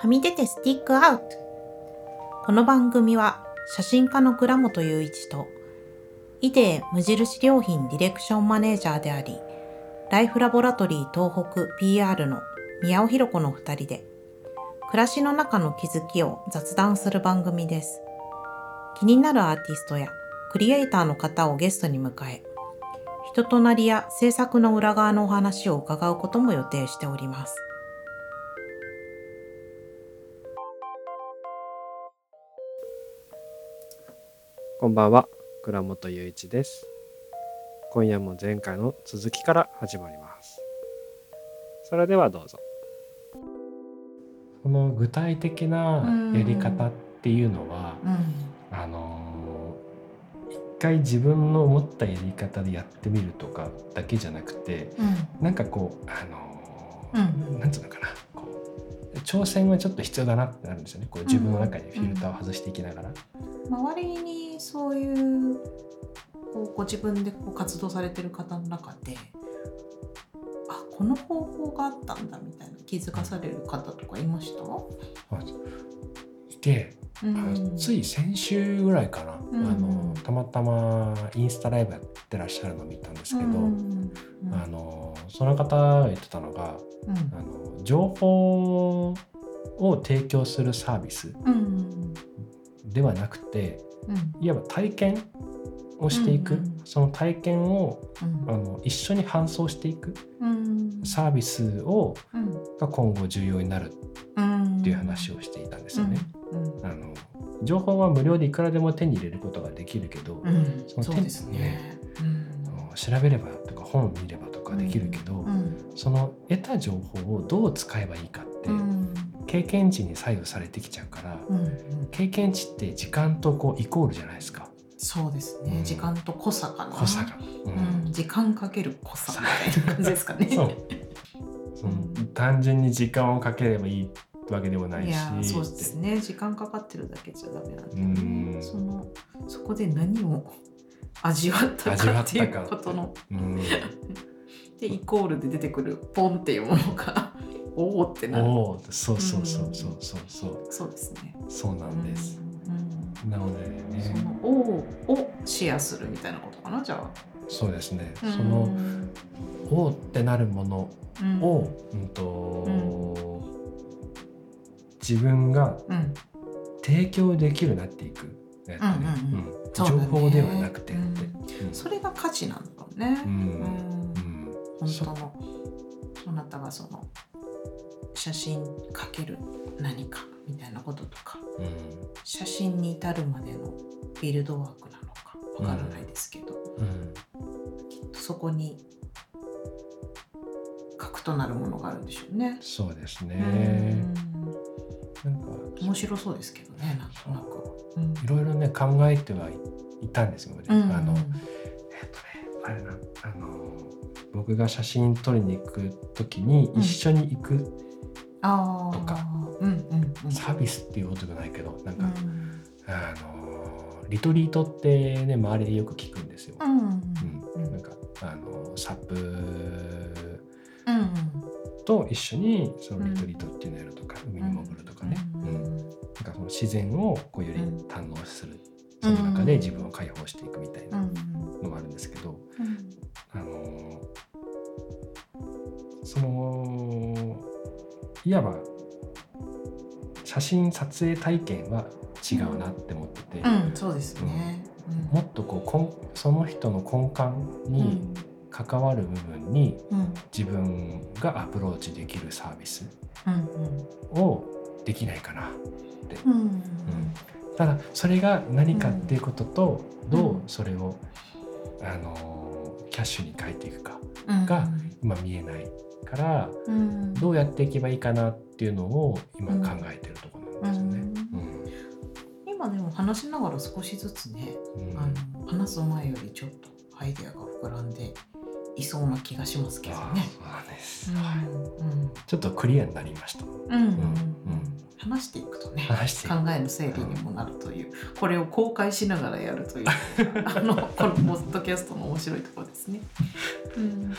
はみ出てスティックアウト。この番組は写真家の倉本雄一とイデ無印良品ディレクションマネージャーでありライフラボラトリー東北 PR の宮尾弘子の2人で暮らしの中の気づきを雑談する番組です。気になるアーティストやクリエイターの方をゲストに迎え人となりや制作の裏側のお話を伺うことも予定しております。こんばんは、倉本雄一です。今夜も前回の続きから始まります。それではどうぞ。その具体的なやり方っていうのは、あのー一回自分の思ったやり方でやってみるとかだけじゃなくて、なんかこう、あのーなんつうのかな、こう挑戦はちょっと必要だなってなるんですよね。こう自分の中でフィルターを外していきながら。周りにそういうこうご自分でこう活動されてる方の中であこの方法があったんだみたいな気づかされる方とかいました、いて、うあのつい先週ぐらいかな、うんあのたまたまインスタライブやってらっしゃるのを見たんですけど、うんあのその方が言ってたのがうん。あの情報を提供するサービスうんではなくてうん。いわば体験をしていく、うんうんその体験をうん。あの一緒に搬送していくうん。サービスをうん。が今後重要になるうん。っていう話をしていたんですよね。うん。あの情報は無料でいくらでも手に入れることができるけど、うん。そのそうですね。調べればとか本を見ればとかできるけど、うん。その得た情報をどう使えばいいかって、うん。経験値に左右されてきちゃうから、経験値って時間とこうイコールじゃないですか。そうですね、うん。時間と濃さかな。濃さが。ううん、時間かける濃さみたいな感じですかね。その単純に時間をかければいいわけでもないし。いやそうですね。時間かかってるだけじゃダメなんで、うん。そのそこで何を味わったかっていうことの。うん。でイコールで出てくるポンっていうものが おおってなる。おおそうそうそうそうそうそう。そうですね。そうなんです、うんなのでうんそねのおをシェアするみたいなことかなじゃあ。そうですね、うん。そのおおってなるものうん。を、うんと自分がうん。提供できるなっていくうん情報ではなくてって、うん。うんそれが価値なんだろうね。うん。本当の。あなたがその写真かける何かみたいなこととか。うん写真に至るまでのビルドワークなのかわからないですけど、うんきっとそこに核となるものがあるんでしょうね。そうですうね、ん。なんか面白そうですけどねなんとなく。うん。いろいろね考えてはいいたんですよ、うんあのえっとねあれなあの僕が写真撮りに行く時にうん。一緒に行くとか。うんうんうん。サービスっていうことじゃないけどなんか、うん。あのリトリートってね周りでよく聞くんですよ。うんうんなんかあのサップうんと一緒にそのリトリートっていうのをやるとか、海に潜るとかね、うん。うんなんかその自然をこうよりうん。堪能する、その中で自分を解放していくみたいなうん。のがあるんですけど、うん。あのそのいわば写真撮影体験は違うなって思ってて、うん、そうですね。もっとこう根その人の根幹に関わる部分にうん、うん、自分がアプローチできるサービスうん、をできないかな。って、うん、うん、ただそれが何かっていうこととん。どうそれを、あのキャッシュに変えていくかうん、が今見えないからうん、どうやっていけばいいかなっていうのを今考えてるところなんですよね。今でも話しながら少しずつね、うんうん。あの話す前よりちょっとアイデアが膨らんでいそうな気がしますけどね。ちょっとクリアになりました。うん、うん、うん話していくとね。話して考えの整理にもなるという、これを公開しながらやるという あのこのポッドキャストの面白いところですね。うん、なん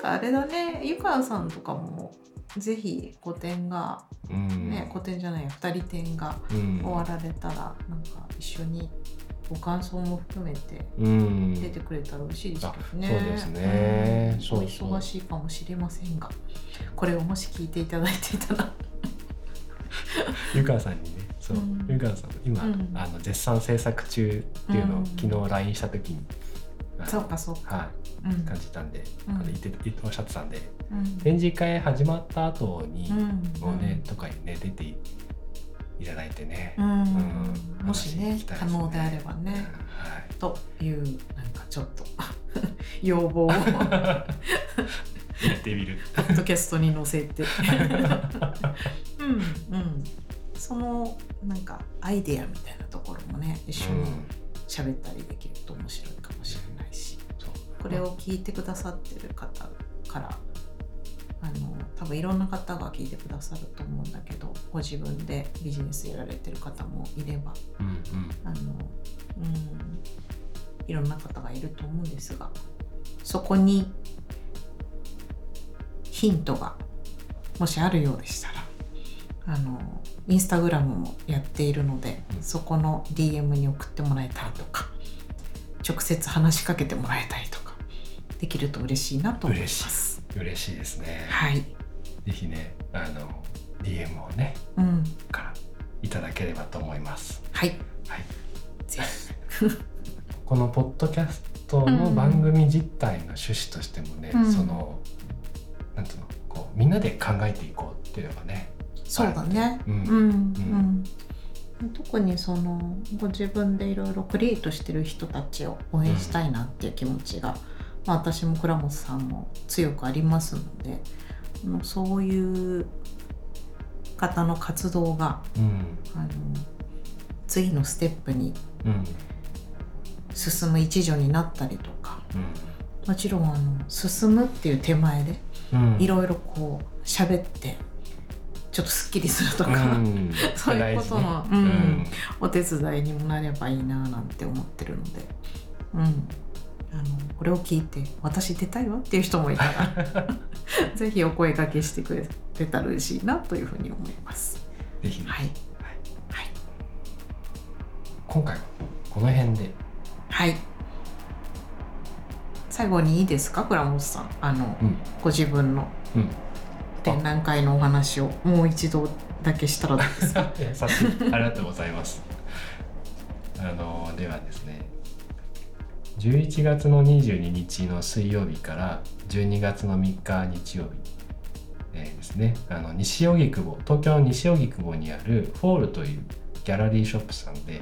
かあれだねゆかさんとかもぜひ個展が、うんね個展じゃない2人展がうん終わられたらなんか一緒にご感想も含めてうん。出てくれたら嬉しいですけどね。あそうですね。うんお忙しいかもしれませんがこれをもし聞いていただいていたら。湯川さんにねそう、うん。湯川さん今、うん。あの絶賛制作中っていうのを、うん。昨日 LINE した時にそうかそうか。はい。うん。感じたんで、うん。あの言って言っておっしゃってたんでうん。展示会始まった後に、うん。もうね、とかにね出ていただいてね、うん。うん。もしね話聞きたいす可能であればね。はい。というなんかちょっと 要望を。ポ行ってみる。ッドキャストに載せて。うんうん。そのなんかアイデアみたいなところもね一緒に喋ったりできると面白いかもしれないし、そう。これを聞いてくださってる方からあの多分いろんな方が聞いてくださると思うんだけどご自分でビジネスやられてる方もいればうんうん。あの、うん、いろんな方がいると思うんですがそこにヒントがもしあるようでしたらあのインスタグラムもやっているので、うん。そこの DM に送ってもらえたりとか直接話しかけてもらえたりとかできると嬉しいなと思います。嬉しいですね、はい、ぜひねあの DM をねうん、からいただければと思います。はい、はい。ぜ このポッドキャストの番組実態の趣旨としてもね、うん。そのなんていうのこうみんなで考えていこうっていうのがねひそうだね。うん。うん。うん。特にそのご自分でいろいろクリエイトしてる人たちを応援したいなっていう気持ちが、まあ、私も倉本さんも強くありますのでもうそういう方の活動がうん。あの次のステップにうん進む一助になったりとかうもちろんあの進むっていう手前でいろいろこう喋ってちょっとすっきりするとか、うん。そういうことのね。うん。お手伝いにもなればいいななんて思ってるので、うん、あのこれを聞いて私出たいわっていう人もいたら ぜひお声掛けしてくれたら嬉しいなというふうに思います。ぜひね、はい、はい。はい、今回はこの辺で。はい。最後にいいですか倉本さん。あの、うん。ご自分のうん。展覧会のお話をもう一度だけしたらどうですか？ありがとうございます。あのではですね11月の22日の水曜日から12月の3日日曜日、えーですね。あの西荻窪東京の西荻窪にあるフォールというギャラリーショップさんで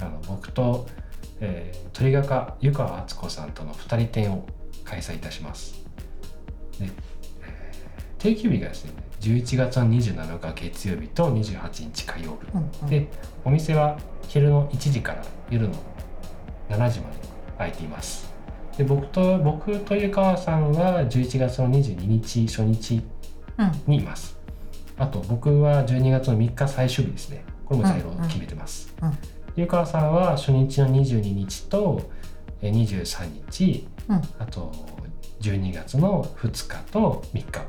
あの僕と、えー鳥画家湯川敦子さんとの2人展を開催いたします。で、えー定休日がですね11月の27日月曜日と28日火曜日。うんうん。でお店は昼の1時から夜の7時まで開いています。で僕と僕と湯川さんは11月の22日初日うんにいます。あと僕は12月の3日最終日ですね。これも在庫を決めてます、うん湯川さんは初日の22日とえー23日。うん。あと12月の2日と3日。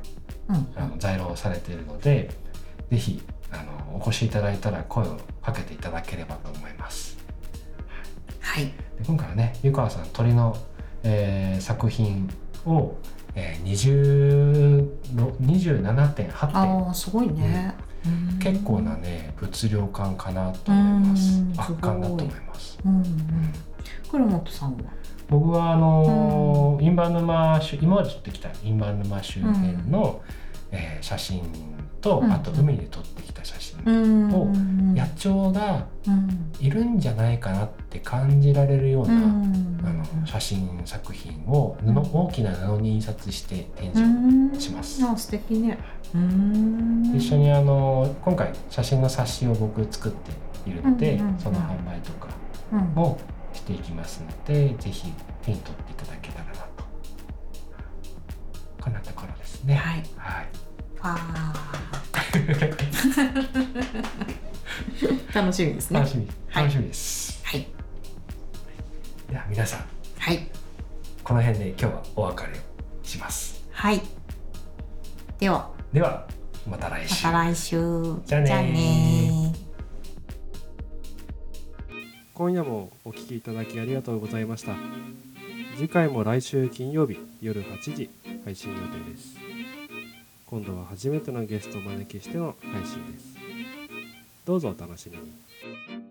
うん。あの在庫されているのでぜひあのお越しいただいたら声をかけていただければと思いますはい。で今回はね湯川さん鳥の、えー作品を、えー、20 27.8点すごいね、うん。結構なね物量感かなと思います。うん圧巻だと思います。うんうん。倉本さんは？僕はあのー印旛沼周今まで撮ってきた印旛沼周辺の、えー写真と、うん。あと海で撮ってきた写真、うんをうん。野鳥がうん。いるんじゃないかなって感じられるような、うん。あの写真作品を布、うん。大きな布に印刷して展う示ん。をします。あ素敵ね。うん。一緒にあの今回写真の冊子を僕作っているので、その販売とかうん。もしていきますので、ぜひ手に取っていただけたらですね。はい。はい。あー。楽しみですね。楽しみ、はい。楽しみです。はい。では皆さん、はい。この辺で今日はお別れをします。はい。では。では、また来ま週た来週。じゃあねー。じゃあねー。今夜もお聞きいただきありがとうございました次回も来週金曜日夜8時配信予定です。今度は初めてのゲストをお招きしての配信です。どうぞお楽しみに。